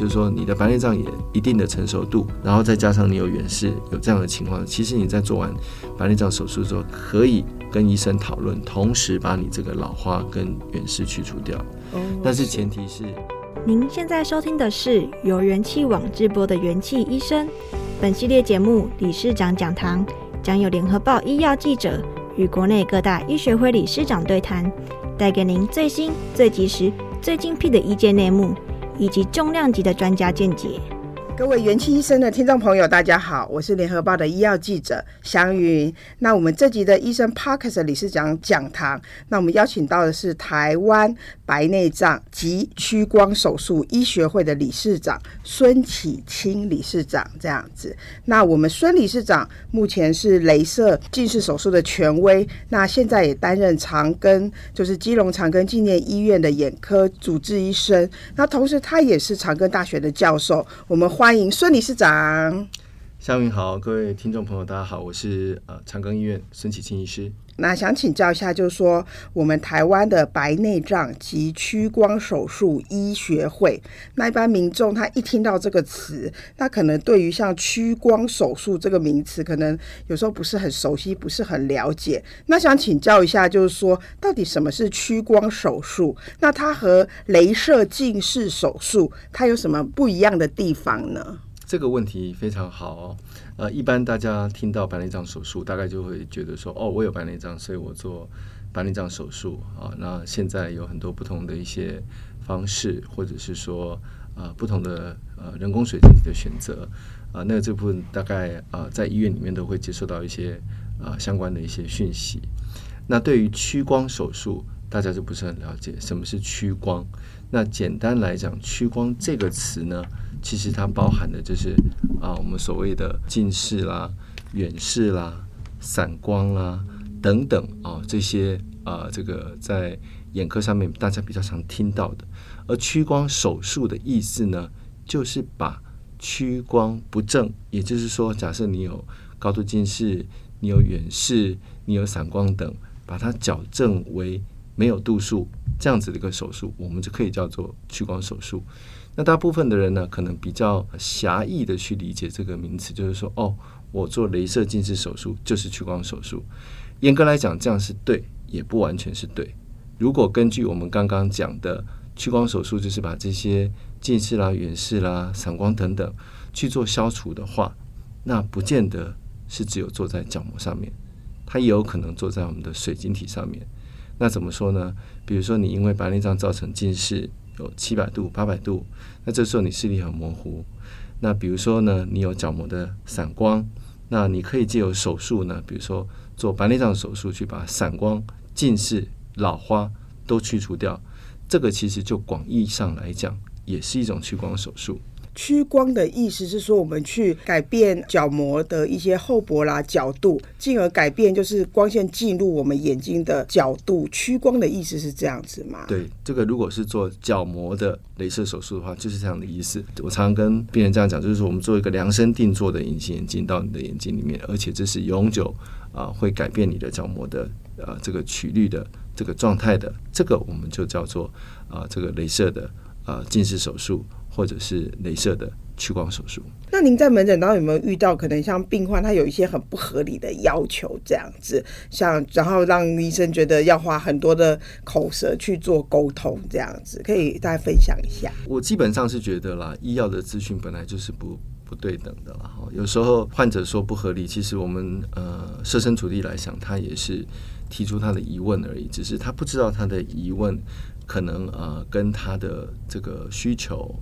就是说你的白内障也一定的成熟度，然后再加上你有远视，有这样的情况，其实你在做完白内障手术之后，可以跟医生讨论，同时把你这个老花跟远视去除掉。哦，但是前提是，您现在收听的是由元气网直播的元气医生。本系列节目理事长讲堂将有联合报医药记者与国内各大医学会理事长对谈，带给您最新、最及时、最精辟的医界内幕，以及重量级的专家见解。各位元气医生的听众朋友，大家好，我是联合报的医药记者祥云。那我们这集的医生 Podcast 理事长讲堂，那我们邀请到的是台湾白内障及屈光手术医学会的理事长孙启清理事长，这样子。那我们孙理事长目前是镭射近视手术的权威，那现在也担任长庚，就是基隆长庚纪念医院的眼科主治医生。那同时他也是长庚大学的教授。我们欢欢迎孙理事长。夏云好，各位听众朋友，大家好，我是呃长庚医院孙启钦医师。那想请教一下，就是说我们台湾的白内障及屈光手术医学会，那一般民众他一听到这个词，那可能对于像屈光手术这个名词，可能有时候不是很熟悉，不是很了解。那想请教一下，就是说到底什么是屈光手术？那它和镭射近视手术，它有什么不一样的地方呢？这个问题非常好哦。呃，一般大家听到白内障手术，大概就会觉得说，哦，我有白内障，所以我做白内障手术啊。那现在有很多不同的一些方式，或者是说，呃，不同的呃人工水晶的选择啊。那这部分大概啊，在医院里面都会接受到一些啊相关的一些讯息。那对于屈光手术，大家就不是很了解，什么是屈光？那简单来讲，屈光这个词呢，其实它包含的就是啊，我们所谓的近视啦、远视啦、散光啦等等啊，这些啊，这个在眼科上面大家比较常听到的。而屈光手术的意思呢，就是把屈光不正，也就是说，假设你有高度近视、你有远视、你有散光等，把它矫正为没有度数这样子的一个手术，我们就可以叫做屈光手术。那大部分的人呢，可能比较狭义的去理解这个名词，就是说，哦，我做雷射近视手术就是屈光手术。严格来讲，这样是对，也不完全是对。如果根据我们刚刚讲的，屈光手术就是把这些近视啦、远视啦、散光等等去做消除的话，那不见得是只有做在角膜上面，它也有可能做在我们的水晶体上面。那怎么说呢？比如说，你因为白内障造成近视。有七百度、八百度，那这时候你视力很模糊。那比如说呢，你有角膜的散光，那你可以借由手术呢，比如说做白内障手术，去把散光、近视、老花都去除掉。这个其实就广义上来讲，也是一种屈光手术。屈光的意思是说，我们去改变角膜的一些厚薄啦、角度，进而改变就是光线进入我们眼睛的角度。屈光的意思是这样子吗？对，这个如果是做角膜的镭射手术的话，就是这样的意思。我常常跟病人这样讲，就是说我们做一个量身定做的隐形眼镜到你的眼睛里面，而且这是永久啊、会改变你的角膜的呃这个曲率的这个状态的，这个我们就叫做啊、这个镭射的、呃、近视手术。或者是镭射的屈光手术。那您在门诊当中有没有遇到可能像病患他有一些很不合理的要求这样子，像然后让医生觉得要花很多的口舌去做沟通这样子，可以大家分享一下？我基本上是觉得啦，医药的资讯本来就是不不对等的啦。有时候患者说不合理，其实我们呃设身处地来想，他也是提出他的疑问而已，只是他不知道他的疑问可能呃跟他的这个需求。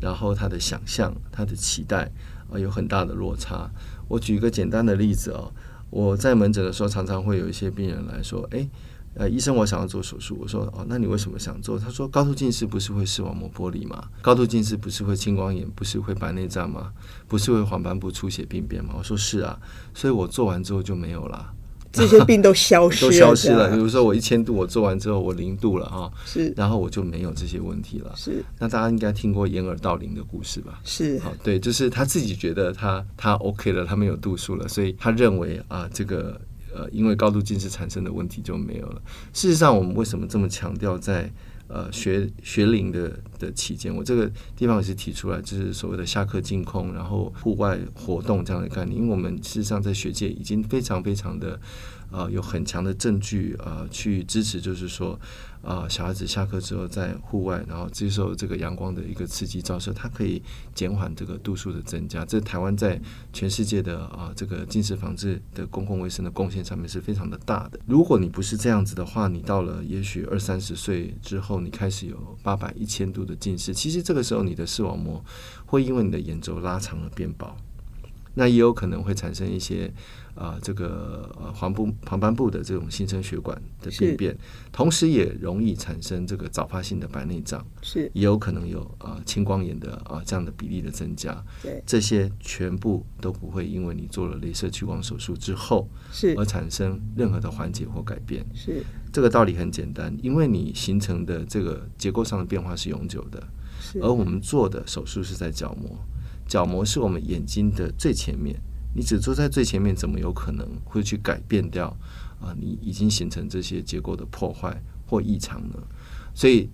然后他的想象、他的期待啊，有很大的落差。我举一个简单的例子哦，我在门诊的时候，常常会有一些病人来说：“诶，呃，医生，我想要做手术。”我说：“哦，那你为什么想做？”他说：“高度近视不是会视网膜剥离吗？高度近视不是会青光眼，不是会白内障吗？不是会黄斑部出血病变吗？”我说：“是啊，所以我做完之后就没有了。”这些病都消失了，都消失了。比如说我一千度，我做完之后我零度了啊，是，然后我就没有这些问题了。是，那大家应该听过掩耳盗铃的故事吧？是，好，对，就是他自己觉得他他 OK 了，他没有度数了，所以他认为啊，这个呃，因为高度近视产生的问题就没有了。事实上，我们为什么这么强调在呃学学龄的的期间，我这个地方也是提出来，就是所谓的下课净空，然后户外活动这样的概念。因为我们事实上在学界已经非常非常的。啊、有很强的证据啊、去支持，就是说，啊、小孩子下课之后在户外，然后接受这个阳光的一个刺激照射，它可以减缓这个度数的增加。这台湾在全世界的啊、这个近视防治的公共卫生的贡献上面是非常的大的。如果你不是这样子的话，你到了也许二三十岁之后，你开始有八百、一千度的近视，其实这个时候你的视网膜会因为你的眼轴拉长而变薄，那也有可能会产生一些。啊，这个呃黄部黄斑部的这种新生血管的病变，同时也容易产生这个早发性的白内障，是也有可能有啊青光眼的啊这样的比例的增加。对，这些全部都不会因为你做了镭射屈光手术之后是而产生任何的缓解或改变。是这个道理很简单，因为你形成的这个结构上的变化是永久的，是而我们做的手术是在角膜，角膜是我们眼睛的最前面。你只坐在最前面，怎么有可能会去改变掉啊？你已经形成这些结构的破坏或异常呢？所以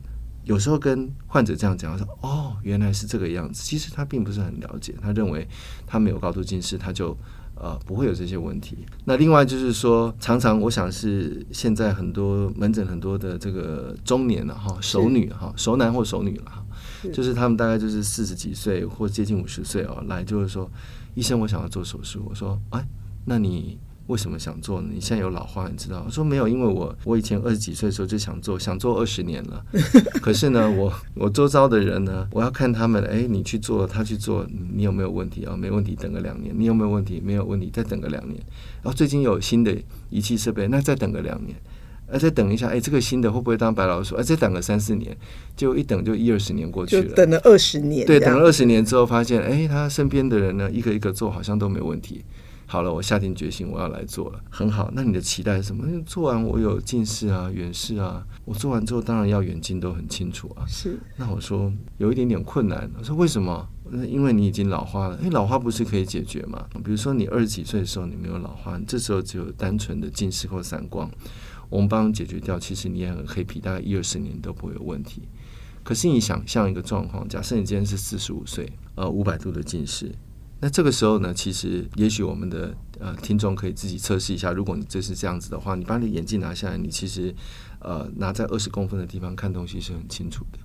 有时候跟患者这样讲，他说：“哦，原来是这个样子。”其实他并不是很了解，他认为他没有高度近视，他就呃不会有这些问题。那另外就是说，常常我想是现在很多门诊很多的这个中年了哈，熟女哈，熟男或熟女了，就是他们大概就是四十几岁或接近五十岁哦，来就是说。医生，我想要做手术。我说，哎，那你为什么想做呢？你现在有老花，你知道？我说没有，因为我我以前二十几岁的时候就想做，想做二十年了。可是呢，我我周遭的人呢，我要看他们，哎，你去做，他去做，你有没有问题啊？没问题，等个两年。你有没有问题？没有问题，再等个两年。然后最近有新的仪器设备，那再等个两年。呃，再等一下，哎，这个新的会不会当白老鼠？哎，再等个三四年，就一等就一二十年过去了，等了二十年。对，等了二十年之后，发现，哎，他身边的人呢，一个一个做，好像都没问题。好了，我下定决心，我要来做了。很好，那你的期待是什么？做完我有近视啊、远视啊，我做完之后当然要远近都很清楚啊。是。那我说有一点点困难。我说为什么？因为你已经老化了。哎，老化不是可以解决吗？比如说你二十几岁的时候你没有老花，这时候只有单纯的近视或散光。我们帮你解决掉，其实你也很黑皮，大概一二十年都不会有问题。可是你想象一个状况，假设你今天是四十五岁，呃，五百度的近视，那这个时候呢，其实也许我们的呃听众可以自己测试一下，如果你这是这样子的话，你把你眼镜拿下来，你其实呃拿在二十公分的地方看东西是很清楚的。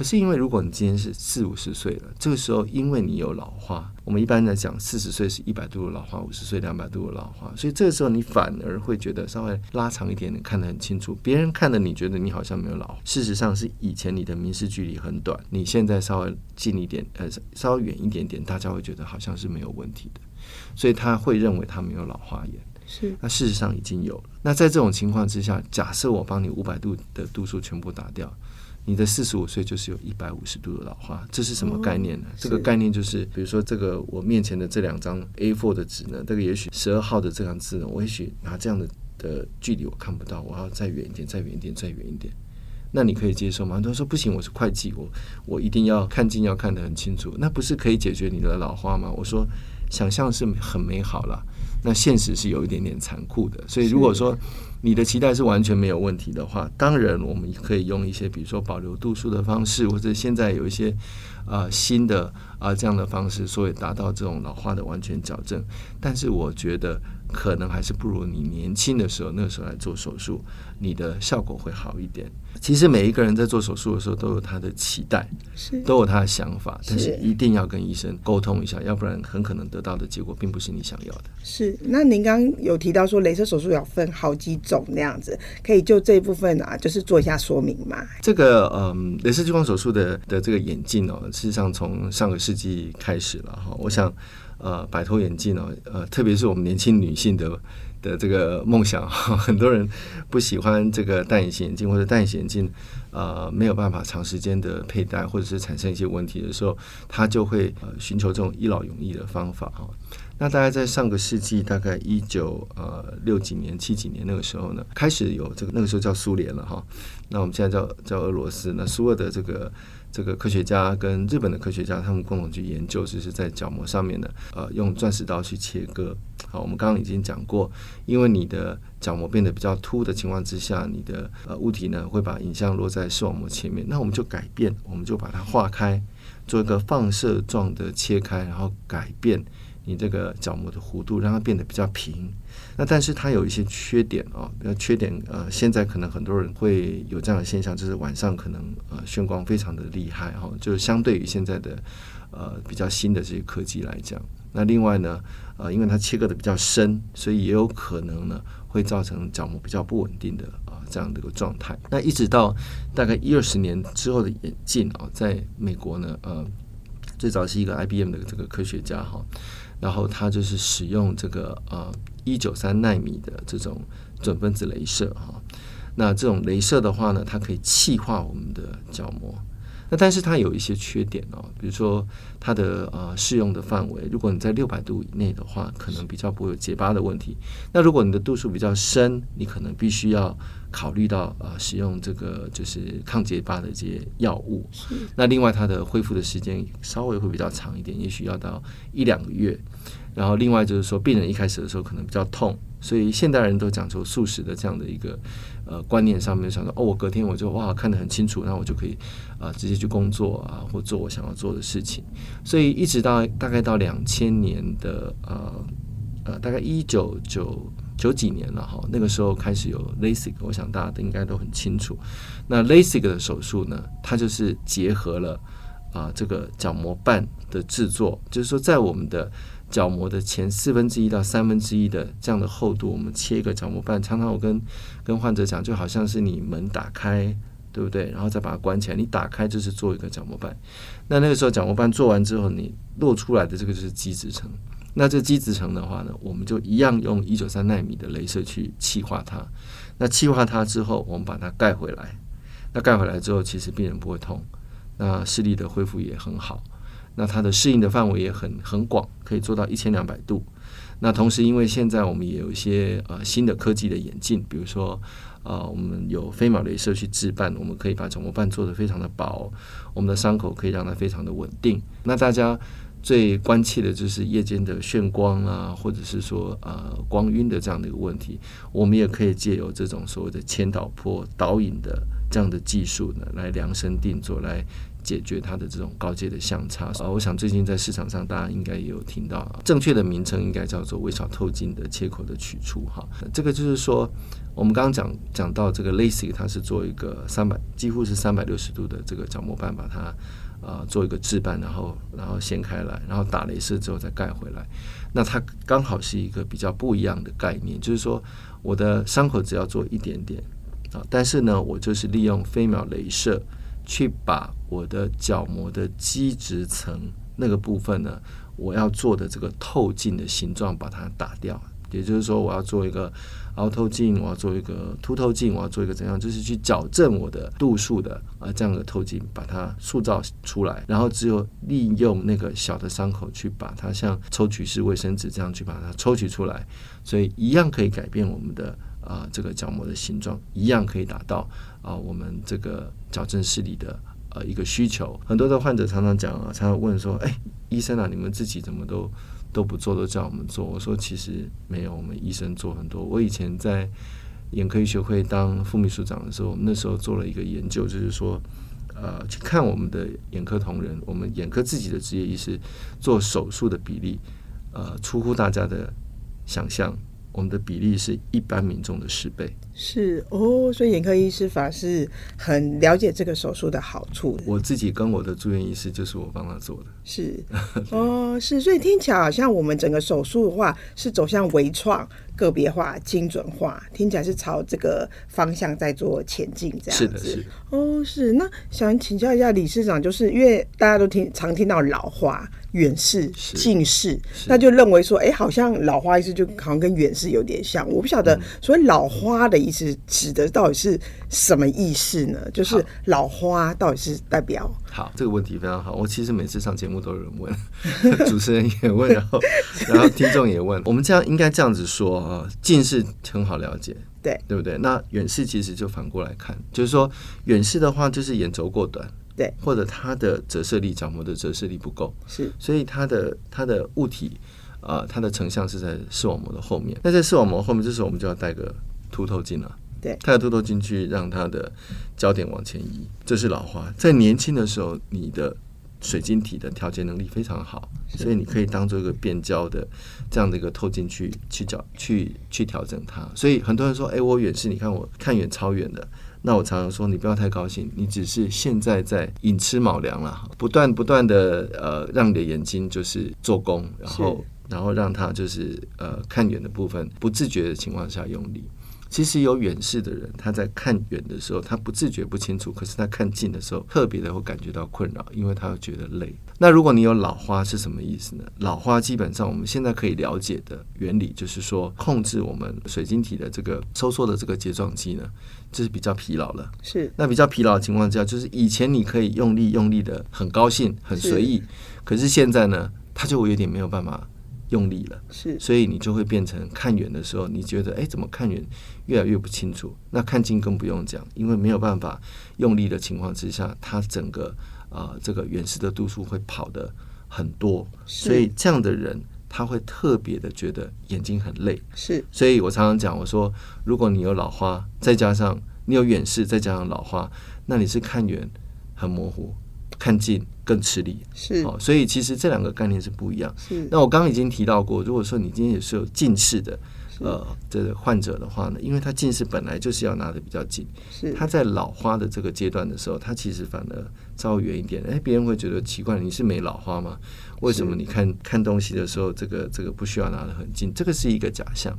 可是，因为如果你今天是四五十岁了，这个时候因为你有老化，我们一般来讲，四十岁是一百度的老化，五十岁两百度的老化，所以这个时候你反而会觉得稍微拉长一点点，看得很清楚。别人看的你觉得你好像没有老，事实上是以前你的明视距离很短，你现在稍微近一点，呃，稍微远一点点，大家会觉得好像是没有问题的，所以他会认为他没有老花眼。是，那事实上已经有了。那在这种情况之下，假设我帮你五百度的度数全部打掉。你的四十五岁就是有一百五十度的老化，这是什么概念呢？哦、这个概念就是，比如说这个我面前的这两张 A4 的纸呢，这个也许十二号的这张字呢，我也许拿这样的的距离我看不到，我要再远一点，再远一点，再远一点。那你可以接受吗？他说不行，我是会计，我我一定要看近要看得很清楚。那不是可以解决你的老化吗？我说想象是很美好了，那现实是有一点点残酷的。所以如果说。你的期待是完全没有问题的话，当然我们可以用一些，比如说保留度数的方式，或者现在有一些啊、呃、新的啊、呃、这样的方式，所以达到这种老化的完全矫正。但是我觉得可能还是不如你年轻的时候那个时候来做手术，你的效果会好一点。其实每一个人在做手术的时候都有他的期待，是都有他的想法，但是一定要跟医生沟通一下，要不然很可能得到的结果并不是你想要的。是。那您刚刚有提到说，镭射手术要分好几种。那样子，可以就这一部分啊，就是做一下说明嘛。这个嗯，镭射激光手术的的这个眼镜哦，事实上从上个世纪开始了哈。我想呃，摆脱眼镜哦，呃，特别是我们年轻女性的的这个梦想哈，很多人不喜欢这个戴隐形眼镜或者戴隐形眼镜呃没有办法长时间的佩戴，或者是产生一些问题的时候，他就会呃寻求这种一劳永逸的方法哈。那大概在上个世纪，大概一九呃六几年、七几年那个时候呢，开始有这个那个时候叫苏联了哈。那我们现在叫叫俄罗斯。那苏俄的这个这个科学家跟日本的科学家，他们共同去研究，就是在角膜上面呢，呃，用钻石刀去切割好，我们刚刚已经讲过，因为你的角膜变得比较凸的情况之下，你的呃物体呢会把影像落在视网膜前面，那我们就改变，我们就把它划开，做一个放射状的切开，然后改变你这个角膜的弧度，让它变得比较平。那但是它有一些缺点啊，比较缺点呃，现在可能很多人会有这样的现象，就是晚上可能呃眩光非常的厉害哈，就是相对于现在的呃比较新的这些科技来讲。那另外呢，呃，因为它切割的比较深，所以也有可能呢会造成角膜比较不稳定的啊、这样的一个状态。那一直到大概一二十年之后的眼镜啊、在美国呢，呃，最早是一个 IBM 的这个科学家哈，然后它就是使用这个呃一九三纳米的这种准分子镭射哈。那这种镭射的话呢，它可以气化我们的角膜。那但是它有一些缺点哦，比如说它的呃适用的范围，如果你在六百度以内的话，可能比较不会有结疤的问题。那如果你的度数比较深，你可能必须要考虑到呃使用这个就是抗结疤的这些药物。那另外它的恢复的时间稍微会比较长一点，也许要到一两个月。然后另外就是说，病人一开始的时候可能比较痛，所以现代人都讲求素食的这样的一个呃观念上面，想说哦，我隔天我就哇看得很清楚，那我就可以啊、直接去工作啊，或做我想要做的事情。所以一直到大概到两千年的呃呃大概一九九九几年了哈，那个时候开始有 LASIK，我想大家都应该都很清楚。那 LASIK 的手术呢，它就是结合了啊、这个角膜瓣的制作，就是说在我们的角膜的前四分之一到三分之一的这样的厚度，我们切一个角膜瓣。常常我跟跟患者讲，就好像是你门打开，对不对？然后再把它关起来，你打开就是做一个角膜瓣。那那个时候角膜瓣做完之后，你露出来的这个就是基质层。那这基质层的话呢，我们就一样用一九三纳米的镭射去气化它。那气化它之后，我们把它盖回来。那盖回来之后，其实病人不会痛，那视力的恢复也很好。那它的适应的范围也很很广，可以做到一千两百度。那同时，因为现在我们也有一些呃新的科技的演进，比如说呃我们有飞秒镭射去置办，我们可以把肿膜瓣做得非常的薄，我们的伤口可以让它非常的稳定。那大家最关切的就是夜间的眩光啊，或者是说呃光晕的这样的一个问题，我们也可以借由这种所谓的千导波导引的这样的技术呢，来量身定做来。解决它的这种高阶的相差啊，我想最近在市场上大家应该也有听到，正确的名称应该叫做微小透镜的切口的取出哈。这个就是说，我们刚刚讲讲到这个 LASIK，它是做一个三百几乎是三百六十度的这个角膜瓣，把它啊做一个置办，然后然后掀开来，然后打镭射之后再盖回来。那它刚好是一个比较不一样的概念，就是说我的伤口只要做一点点啊，但是呢，我就是利用飞秒镭射。去把我的角膜的基质层那个部分呢，我要做的这个透镜的形状把它打掉，也就是说我要做一个凹透镜，我要做一个凸透镜，我要做一个怎样，就是去矫正我的度数的啊这样的透镜，把它塑造出来，然后只有利用那个小的伤口去把它像抽取式卫生纸这样去把它抽取出来，所以一样可以改变我们的。啊，这个角膜的形状一样可以达到啊，我们这个矫正视力的呃一个需求。很多的患者常常讲啊，常常问说：“哎，医生啊，你们自己怎么都都不做，都叫我们做？”我说：“其实没有，我们医生做很多。我以前在眼科医学会当副秘书长的时候，我们那时候做了一个研究，就是说，呃，去看我们的眼科同仁，我们眼科自己的职业医师做手术的比例，呃，出乎大家的想象。”我们的比例是一般民众的十倍，是哦，所以眼科医师法是很了解这个手术的好处的。我自己跟我的住院医师就是我帮他做的，是哦，是，所以听起来好像我们整个手术的话是走向微创、个别化、精准化，听起来是朝这个方向在做前进，这样子。是的，是的。哦，是。那想请教一下理事长，就是因为大家都听常听到老花。远视、近视，那就认为说，哎、欸，好像老花意思就好像跟远视有点像。我不晓得，所以老花的意思指的到底是什么意思呢？就是老花到底是代表？好，这个问题非常好。我其实每次上节目都有人问，主持人也问，然后然后听众也问。我们这样应该这样子说啊，近视很好了解，对对不对？那远视其实就反过来看，就是说远视的话，就是眼轴过短。对，或者它的折射力，角膜的折射力不够，是，所以它的它的物体，呃，它的成像是在视网膜的后面。那在视网膜后面，这时候我们就要戴个凸透镜了。对，带个凸透进去让他的焦点往前移。这是老花，在年轻的时候，你的水晶体的调节能力非常好，所以你可以当做一个变焦的这样的一个透镜去去角去去调整它。所以很多人说：“哎，我远视，你看我看远超远的。”那我常常说，你不要太高兴，你只是现在在寅吃卯粮了，不断不断的呃，让你的眼睛就是做工，然后然后让它就是呃看远的部分不自觉的情况下用力。其实有远视的人，他在看远的时候，他不自觉不清楚，可是他看近的时候，特别的会感觉到困扰，因为他会觉得累。那如果你有老花是什么意思呢？老花基本上我们现在可以了解的原理，就是说控制我们水晶体的这个收缩的这个睫状肌呢，就是比较疲劳了。是。那比较疲劳的情况下，就是以前你可以用力用力的很高兴很随意，可是现在呢，他就有点没有办法。用力了，是，所以你就会变成看远的时候，你觉得哎，怎么看远越来越不清楚？那看近更不用讲，因为没有办法用力的情况之下，它整个啊、呃、这个远视的度数会跑得很多，所以这样的人他会特别的觉得眼睛很累。是，所以我常常讲，我说如果你有老花，再加上你有远视，再加上老花，那你是看远很模糊。看近更吃力，是哦，所以其实这两个概念是不一样。是，那我刚刚已经提到过，如果说你今天也是有近视的，呃，这个患者的话呢，因为他近视本来就是要拿的比较近，是他在老花的这个阶段的时候，他其实反而稍微远一点，哎，别人会觉得奇怪，你是没老花吗？为什么你看看东西的时候，这个这个不需要拿得很近？这个是一个假象。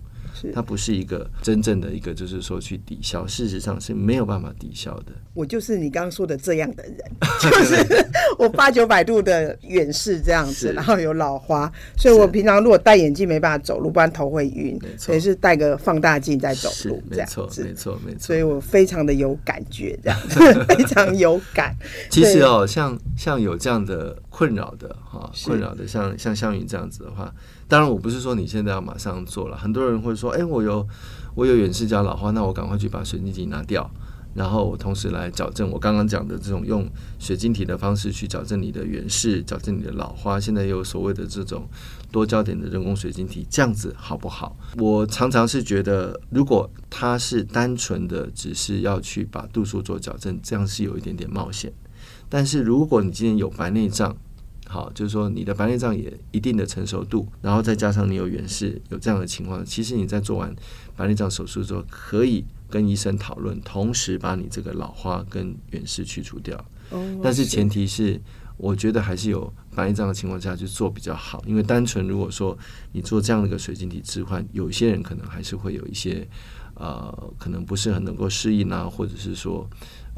它不是一个真正的一个，就是说去抵消，事实上是没有办法抵消的。我就是你刚刚说的这样的人，就是我八九百度的远视这样子，然后有老花，所以我平常如果戴眼镜没办法走路，不然头会晕，所以是戴个放大镜在走路这样子。没错，没错，所以我非常的有感觉，这样子 非常有感。其实哦，像像有这样的困扰的哈，困扰的像像项云这样子的话。当然，我不是说你现在要马上做了。很多人会说：“哎，我有我有远视加老花，那我赶快去把水晶体拿掉，然后我同时来矫正我刚刚讲的这种用水晶体的方式去矫正你的远视，矫正你的老花。现在有所谓的这种多焦点的人工水晶体，这样子好不好？”我常常是觉得，如果他是单纯的只是要去把度数做矫正，这样是有一点点冒险。但是如果你今天有白内障，好，就是说你的白内障也一定的成熟度，然后再加上你有远视，有这样的情况，其实你在做完白内障手术之后，可以跟医生讨论，同时把你这个老花跟远视去除掉。但是前提是，我觉得还是有白内障的情况下去做比较好，因为单纯如果说你做这样的一个水晶体置换，有些人可能还是会有一些呃，可能不是很能够适应啊，或者是说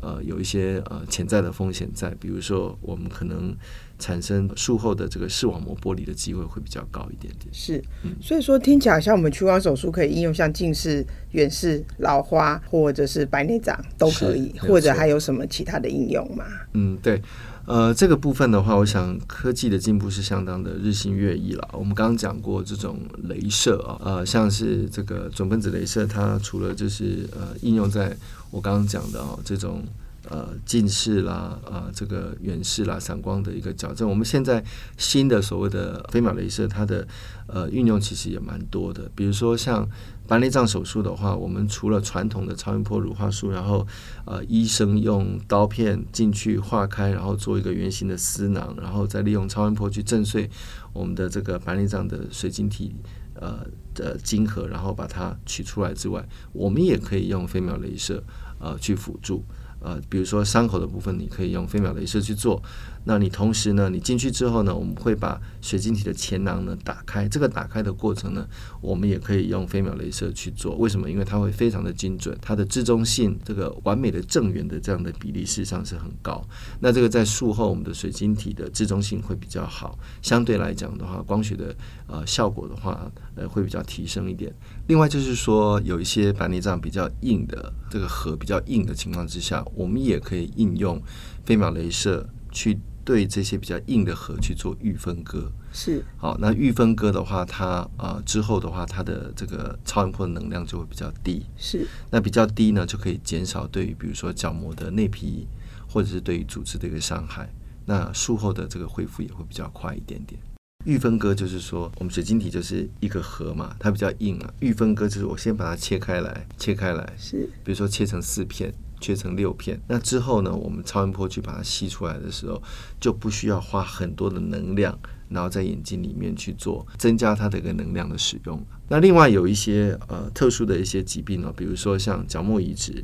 呃，有一些呃潜在的风险在，比如说我们可能。产生术后的这个视网膜剥离的机会会比较高一点点。是，所以说听起来像我们屈光手术可以应用像近视、远视、老花或者是白内障都可以，或者还有什么其他的应用吗？嗯，对，呃，这个部分的话，我想科技的进步是相当的日新月异了。我们刚刚讲过这种镭射啊，呃，像是这个准分子镭射，它除了就是呃应用在我刚刚讲的哦这种。呃，近视啦，呃，这个远视啦，散光的一个矫正。我们现在新的所谓的飞秒镭射，它的呃运用其实也蛮多的。比如说像白内障手术的话，我们除了传统的超音波乳化术，然后呃医生用刀片进去划开，然后做一个圆形的丝囊，然后再利用超音波去震碎我们的这个白内障的水晶体呃的晶核，然后把它取出来之外，我们也可以用飞秒镭射呃去辅助。呃，比如说伤口的部分，你可以用飞秒镭射去做。那你同时呢，你进去之后呢，我们会把水晶体的前囊呢打开。这个打开的过程呢，我们也可以用飞秒镭射去做。为什么？因为它会非常的精准，它的致中性这个完美的正圆的这样的比例事实上是很高。那这个在术后我们的水晶体的致中性会比较好，相对来讲的话，光学的呃效果的话，呃会比较提升一点。另外就是说，有一些白内障比较硬的这个核比较硬的情况之下，我们也可以应用飞秒镭射去。对这些比较硬的核去做预分割是好，那预分割的话，它啊、呃、之后的话，它的这个超音波的能量就会比较低。是那比较低呢，就可以减少对于比如说角膜的内皮或者是对于组织的一个伤害。那术后的这个恢复也会比较快一点点。预分割就是说，我们水晶体就是一个核嘛，它比较硬啊。预分割就是我先把它切开来，切开来，是，比如说切成四片，切成六片。那之后呢，我们超声波去把它吸出来的时候，就不需要花很多的能量，然后在眼睛里面去做增加它的一个能量的使用。那另外有一些呃特殊的一些疾病呢，比如说像角膜移植。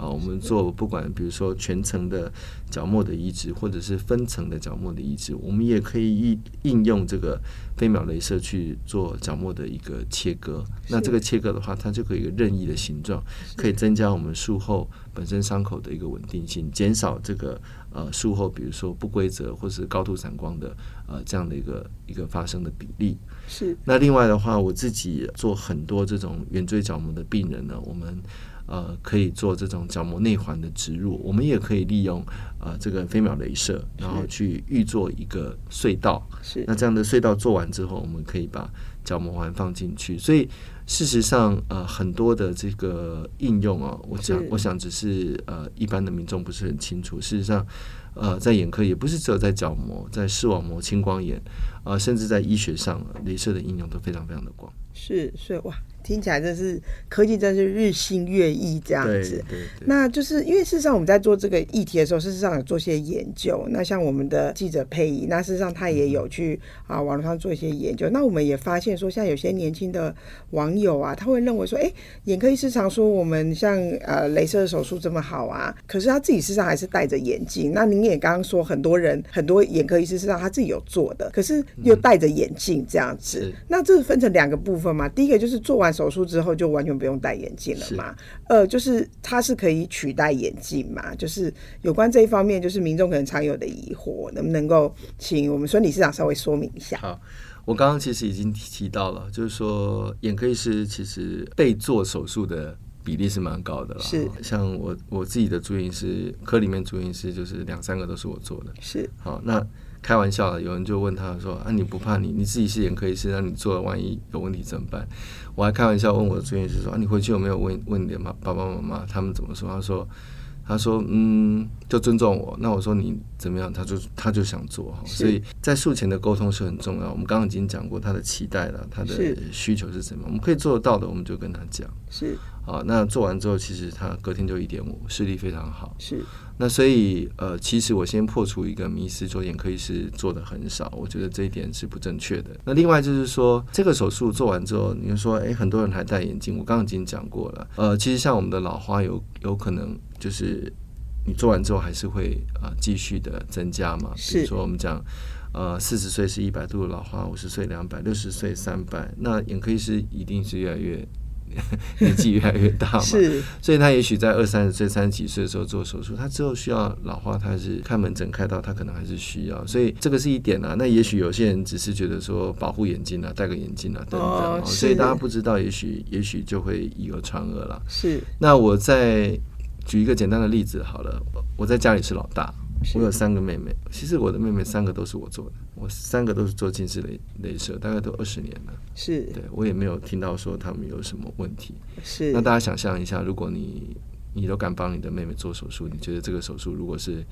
啊，我们做不管比如说全层的角膜的移植，或者是分层的角膜的移植，我们也可以应应用这个飞秒镭射去做角膜的一个切割。那这个切割的话，它就可以一个任意的形状，可以增加我们术后本身伤口的一个稳定性，减少这个呃术后比如说不规则或是高度散光的呃这样的一个一个发生的比例。是。那另外的话，我自己做很多这种圆锥角膜的病人呢，我们。呃，可以做这种角膜内环的植入，我们也可以利用呃这个飞秒镭射，然后去预做一个隧道。是。那这样的隧道做完之后，我们可以把角膜环放进去。所以事实上，呃，很多的这个应用啊，我想，我想只是呃一般的民众不是很清楚。事实上，呃，在眼科也不是只有在角膜，在视网膜、青光眼，啊、呃，甚至在医学上，镭射的应用都非常非常的广。是，所以哇。听起来真是科技，真是日新月异这样子。对对对。那就是因为事实上我们在做这个议题的时候，事实上有做些研究。那像我们的记者佩仪，那事实上他也有去啊网络上做一些研究。那我们也发现说，像有些年轻的网友啊，他会认为说，哎，眼科医师常说我们像呃镭射手术这么好啊，可是他自己事实上还是戴着眼镜。那您也刚刚说，很多人很多眼科医师事实上他自己有做的，可是又戴着眼镜这样子。嗯、那这是分成两个部分嘛？第一个就是做完手术之后就完全不用戴眼镜了嘛？呃，就是它是可以取代眼镜嘛？就是有关这一方面，就是民众可能常有的疑惑，能不能够请我们孙理事长稍微说明一下？好，我刚刚其实已经提到了，就是说眼科医师其实被做手术的比例是蛮高的了。是，像我我自己的住院师科里面住院师就是两三个都是我做的。是，好那。开玩笑的，有人就问他说：“啊，你不怕你你自己是眼科医师，那你做了万一有问题怎么办？”我还开玩笑问我的住院医师说：“啊，你回去有没有问问你的妈爸爸妈妈他们怎么说？”他说：“他说嗯，就尊重我。”那我说你怎么样？他就他就想做哈。所以在术前的沟通是很重要。我们刚刚已经讲过他的期待了，他的需求是什么？我们可以做得到的，我们就跟他讲。是啊，那做完之后，其实他隔天就一点五，视力非常好。是。那所以，呃，其实我先破除一个迷思，做眼科医师做的很少，我觉得这一点是不正确的。那另外就是说，这个手术做完之后，你说，诶，很多人还戴眼镜，我刚刚已经讲过了。呃，其实像我们的老花有有可能就是你做完之后还是会啊、呃、继续的增加嘛。比如说我们讲，呃，四十岁是一百度的老花，五十岁两百，六十岁三百，那眼科医师一定是越来越。年纪越来越大嘛，是，所以他也许在二三十岁、三十几岁的时候做手术，他之后需要老化，他是看门诊开刀，他可能还是需要，所以这个是一点啊。那也许有些人只是觉得说保护眼睛啊，戴个眼镜啊等等，哦，所以大家不知道，也许也许就会以讹传讹了。是，那我再举一个简单的例子好了，我在家里是老大。我有三个妹妹，其实我的妹妹三个都是我做的，我三个都是做近视雷雷射，大概都二十年了。是，对，我也没有听到说他们有什么问题。是，那大家想象一下，如果你你都敢帮你的妹妹做手术，你觉得这个手术如果是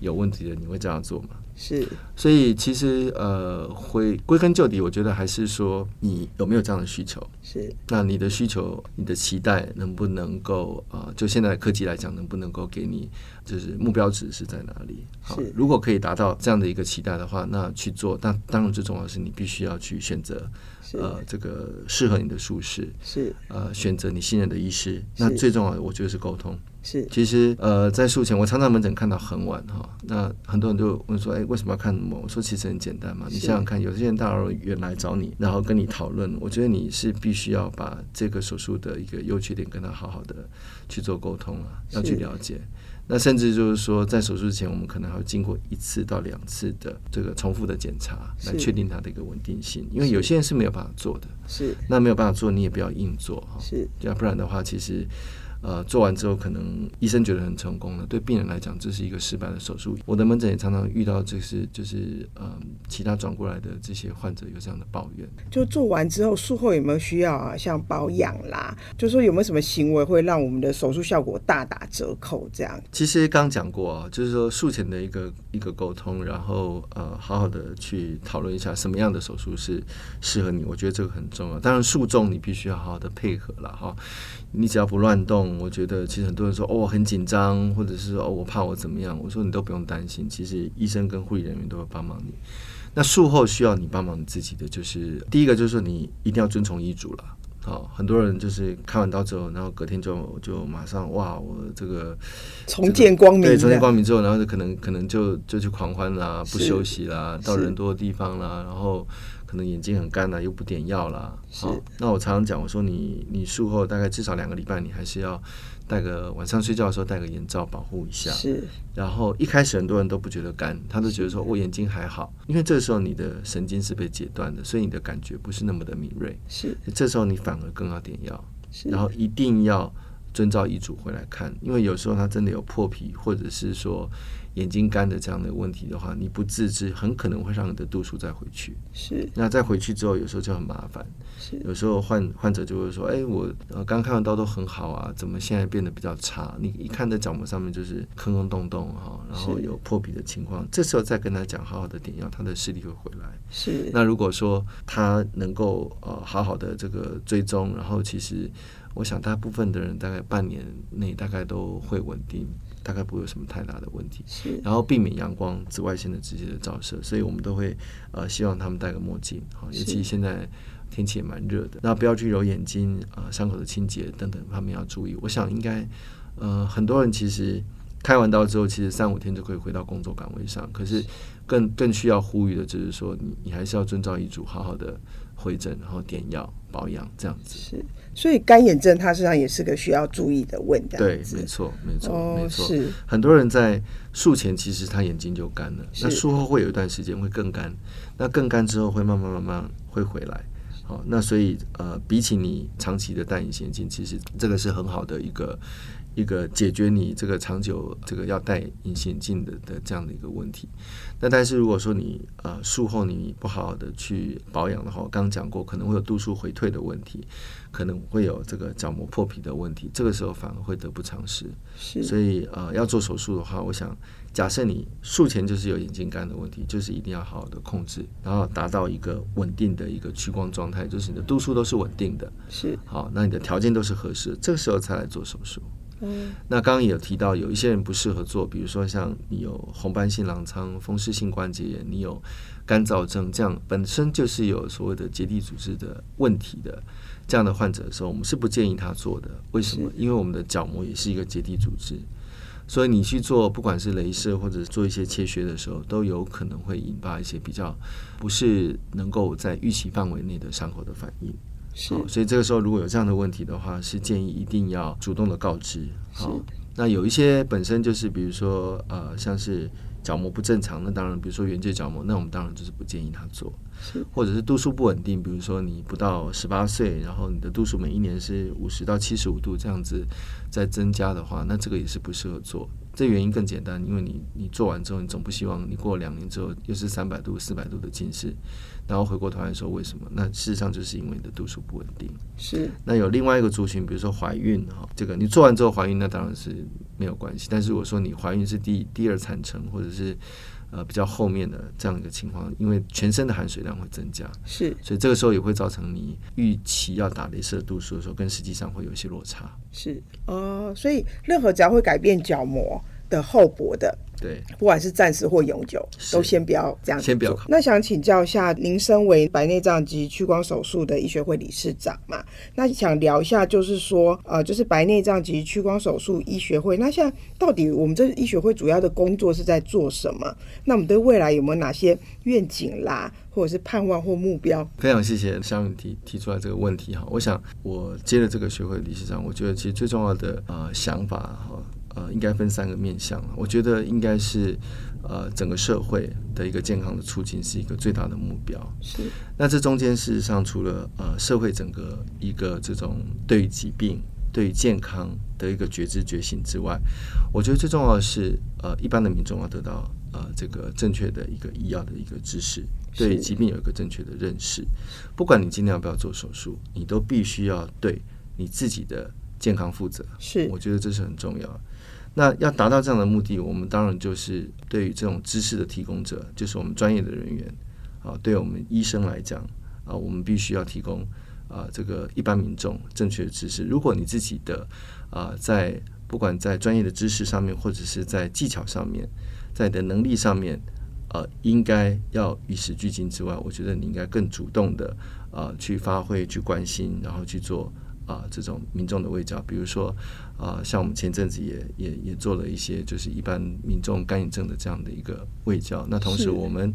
有问题的，你会这样做吗？是，所以其实呃，回归根究底，我觉得还是说你有没有这样的需求。是，那你的需求、你的期待能不能够啊、呃？就现在的科技来讲，能不能够给你就是目标值是在哪里？好，如果可以达到这样的一个期待的话，那去做。但当然最重要的是你必须要去选择呃这个适合你的术式，是呃选择你信任的医师。那最重要的，我觉得是沟通。是，其实呃，在术前我常常门诊看到很晚哈，那很多人就问说，哎，为什么要看？我说其实很简单嘛，你想想看，有些人大老远来找你，然后跟你讨论，我觉得你是必须要把这个手术的一个优缺点跟他好好的去做沟通啊，要去了解。那甚至就是说，在手术之前，我们可能还要经过一次到两次的这个重复的检查，来确定它的一个稳定性。因为有些人是没有办法做的，是，那没有办法做，你也不要硬做哈，是，要不然的话，其实。呃做完之后，可能医生觉得很成功了，对病人来讲这是一个失败的手术。我的门诊也常常遇到，就是就是呃其他转过来的这些患者有这样的抱怨。就做完之后术后有没有需要啊？像保养啦，就说有没有什么行为会让我们的手术效果大打折扣？这样。其实刚讲过啊，就是说术前的一个一个沟通，然后呃好好的去讨论一下什么样的手术是适合你。我觉得这个很重要。当然术中你必须要好好的配合了哈。你只要不乱动，我觉得其实很多人说哦我很紧张，或者是说哦我怕我怎么样，我说你都不用担心，其实医生跟护理人员都会帮忙你。那术后需要你帮忙你自己的，就是第一个就是说你一定要遵从医嘱了。好，很多人就是开完刀之后，然后隔天就就马上哇，我这个重见光明，对，重见光明之后，然后就可能可能就就去狂欢啦，不休息啦，到人多的地方啦，然后可能眼睛很干了，又不点药啦。好，那我常常讲，我说你你术后大概至少两个礼拜，你还是要。戴个晚上睡觉的时候戴个眼罩保护一下，是。然后一开始很多人都不觉得干，他都觉得说我眼睛还好，因为这个时候你的神经是被截断的，所以你的感觉不是那么的敏锐。是。这时候你反而更要点药，然后一定要遵照医嘱回来看，因为有时候他真的有破皮，或者是说。眼睛干的这样的问题的话，你不自知，很可能会让你的度数再回去。是，那再回去之后，有时候就很麻烦。是，有时候患患者就会说：“哎，我呃刚看完刀都很好啊，怎么现在变得比较差？你一看在角膜上面就是坑坑洞洞哈，然后有破皮的情况。这时候再跟他讲，好好的点药，他的视力会回来。是。那如果说他能够呃好好的这个追踪，然后其实我想大部分的人大概半年内大概都会稳定。大概不会有什么太大的问题，是，然后避免阳光、紫外线的直接的照射，所以我们都会呃希望他们戴个墨镜，好，尤其现在天气也蛮热的，那不要去揉眼睛啊，呃，伤口的清洁等等方面要注意。我想应该呃很多人其实开完刀之后，其实三五天就可以回到工作岗位上，可是更更需要呼吁的就是说，你你还是要遵照医嘱，好好的回诊，然后点药保养这样子。是。所以干眼症它实际上也是个需要注意的问题。对，没错，没错，哦、没错。是很多人在术前其实他眼睛就干了，那术后会有一段时间会更干，那更干之后会慢慢慢慢会回来。好，那所以呃，比起你长期的戴隐形眼镜，其实这个是很好的一个。一个解决你这个长久这个要戴隐形眼镜的的这样的一个问题。那但是如果说你呃术后你不好好的去保养的话，我刚刚讲过可能会有度数回退的问题，可能会有这个角膜破皮的问题，这个时候反而会得不偿失。是。所以呃要做手术的话，我想假设你术前就是有眼睛干的问题，就是一定要好好的控制，然后达到一个稳定的一个屈光状态，就是你的度数都是稳定的。是。好，那你的条件都是合适的，这个时候才来做手术。嗯，那刚刚也有提到，有一些人不适合做，比如说像你有红斑性狼疮、风湿性关节炎，你有干燥症，这样本身就是有所谓的结缔组织的问题的这样的患者的时候，我们是不建议他做的。为什么？因为我们的角膜也是一个结缔组织，所以你去做不管是镭射或者做一些切削的时候，都有可能会引发一些比较不是能够在预期范围内的伤口的反应。好、哦，所以这个时候如果有这样的问题的话，是建议一定要主动的告知。好、哦，那有一些本身就是，比如说呃，像是角膜不正常，那当然，比如说原界角膜，那我们当然就是不建议他做。是，或者是度数不稳定，比如说你不到十八岁，然后你的度数每一年是五十到七十五度这样子在增加的话，那这个也是不适合做。这原因更简单，因为你你做完之后，你总不希望你过两年之后又是三百度、四百度的近视，然后回过头来说为什么？那事实上就是因为你的度数不稳定。是。那有另外一个族群，比如说怀孕哈，这个你做完之后怀孕，那当然是没有关系。但是如果说你怀孕是第第二产程，或者是呃比较后面的这样一个情况，因为全身的含水量会增加，是。所以这个时候也会造成你预期要打镭射度数的时候，跟实际上会有一些落差。是。哦、呃，所以任何只要会改变角膜的厚薄的，对，不管是暂时或永久，都先不要这样。先不要考。那想请教一下，您身为白内障及屈光手术的医学会理事长嘛？那想聊一下，就是说，呃，就是白内障及屈光手术医学会，那现在到底我们这医学会主要的工作是在做什么？那我们对未来有没有哪些愿景啦，或者是盼望或目标？非常谢谢香云提提出来这个问题哈。我想我接了这个学会理事长，我觉得其实最重要的呃想法哈。呃，应该分三个面向。我觉得应该是，呃，整个社会的一个健康的促进是一个最大的目标。是。那这中间事实上，除了呃社会整个一个这种对于疾病、对于健康的一个觉知觉醒之外，我觉得最重要的是，呃，一般的民众要得到呃这个正确的一个医药的一个知识，对疾病有一个正确的认识。不管你今天要不要做手术，你都必须要对你自己的健康负责。是，我觉得这是很重要。那要达到这样的目的，我们当然就是对于这种知识的提供者，就是我们专业的人员啊，对我们医生来讲啊，我们必须要提供啊这个一般民众正确的知识。如果你自己的啊在不管在专业的知识上面，或者是在技巧上面，在你的能力上面，呃、啊，应该要与时俱进之外，我觉得你应该更主动的啊去发挥、去关心，然后去做。啊，这种民众的卫教，比如说啊，像我们前阵子也也也做了一些，就是一般民众干眼症的这样的一个卫教。那同时，我们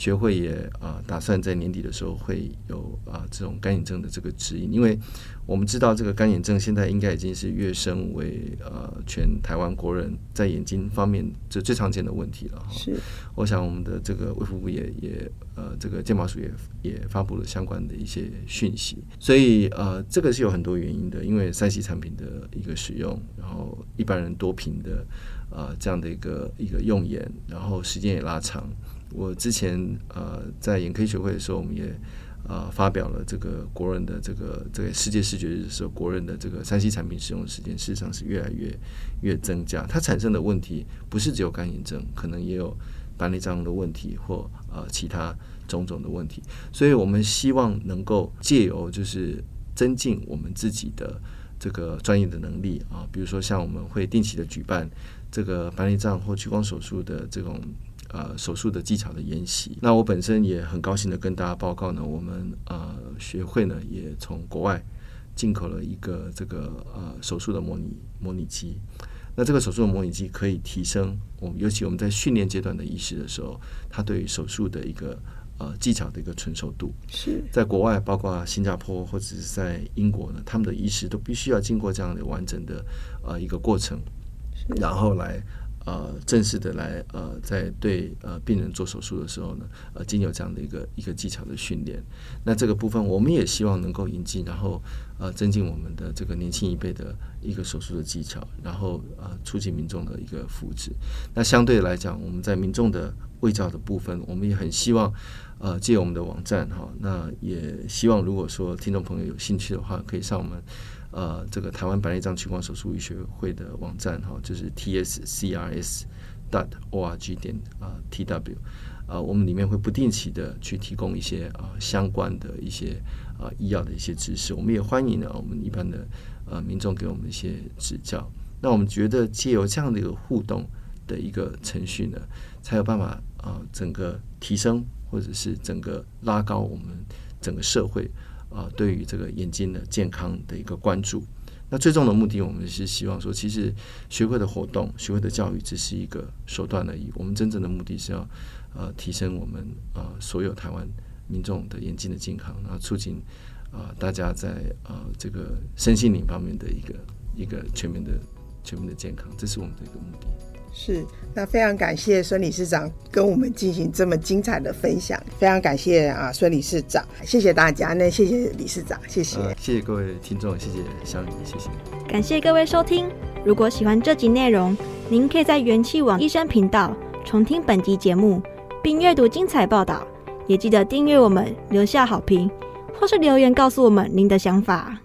学会也啊，打算在年底的时候会有啊这种干眼症的这个指引，因为我们知道这个干眼症现在应该已经是跃升为呃全台湾国人在眼睛方面这最常见的问题了哈。是，我想我们的这个卫福部也也呃这个健保署也也发布了相关的一些讯息，所以呃这个是有很多原因的，因为三 C 产品的一个使用，然后一般人多频的呃这样的一个一个用眼，然后时间也拉长。我之前呃在眼科学会的时候，我们也呃发表了这个国人的这个这个世界视觉日的时候，国人的这个三 C 产品使用时间事实上是越来越越增加。它产生的问题不是只有干眼症，可能也有白内障的问题或呃其他种种的问题。所以我们希望能够借由就是增进我们自己的这个专业的能力啊，比如说像我们会定期的举办这个白内障或屈光手术的这种。呃，手术的技巧的研习。那我本身也很高兴的跟大家报告呢，我们呃学会呢也从国外进口了一个这个呃手术的模拟模拟机。那这个手术的模拟机可以提升我们，尤其我们在训练阶段的医师的时候，他对于手术的一个呃技巧的一个纯熟度。是在国外，包括新加坡或者是在英国呢，他们的医师都必须要经过这样的完整的呃一个过程，然后来。呃，正式的来呃，在对呃病人做手术的时候呢，呃，经有这样的一个一个技巧的训练。那这个部分，我们也希望能够引进，然后呃，增进我们的这个年轻一辈的一个手术的技巧，然后呃，促进民众的一个福祉。那相对来讲，我们在民众的卫教的部分，我们也很希望呃，借我们的网站哈，那也希望如果说听众朋友有兴趣的话，可以上我们。呃，这个台湾白内障屈光手术医学会的网站哈，就是 t s c r s dot o r g 点啊 t w 啊，我们里面会不定期的去提供一些啊相关的一些啊医药的一些知识，我们也欢迎呢我们一般的呃民众给我们一些指教。那我们觉得借由这样的一个互动的一个程序呢，才有办法啊整个提升或者是整个拉高我们整个社会。啊，对于这个眼睛的健康的一个关注，那最终的目的，我们是希望说，其实学会的活动、学会的教育只是一个手段而已。我们真正的目的是要呃提升我们呃所有台湾民众的眼睛的健康，然后促进啊、呃、大家在呃这个身心灵方面的一个一个全面的全面的健康，这是我们的一个目的。是，那非常感谢孙理事长跟我们进行这么精彩的分享，非常感谢啊孙理事长，谢谢大家，那谢谢理事长，谢谢，呃、谢谢各位听众，谢谢小雨，谢谢，感谢各位收听。如果喜欢这集内容，您可以在元气网医生频道重听本集节目，并阅读精彩报道，也记得订阅我们，留下好评，或是留言告诉我们您的想法。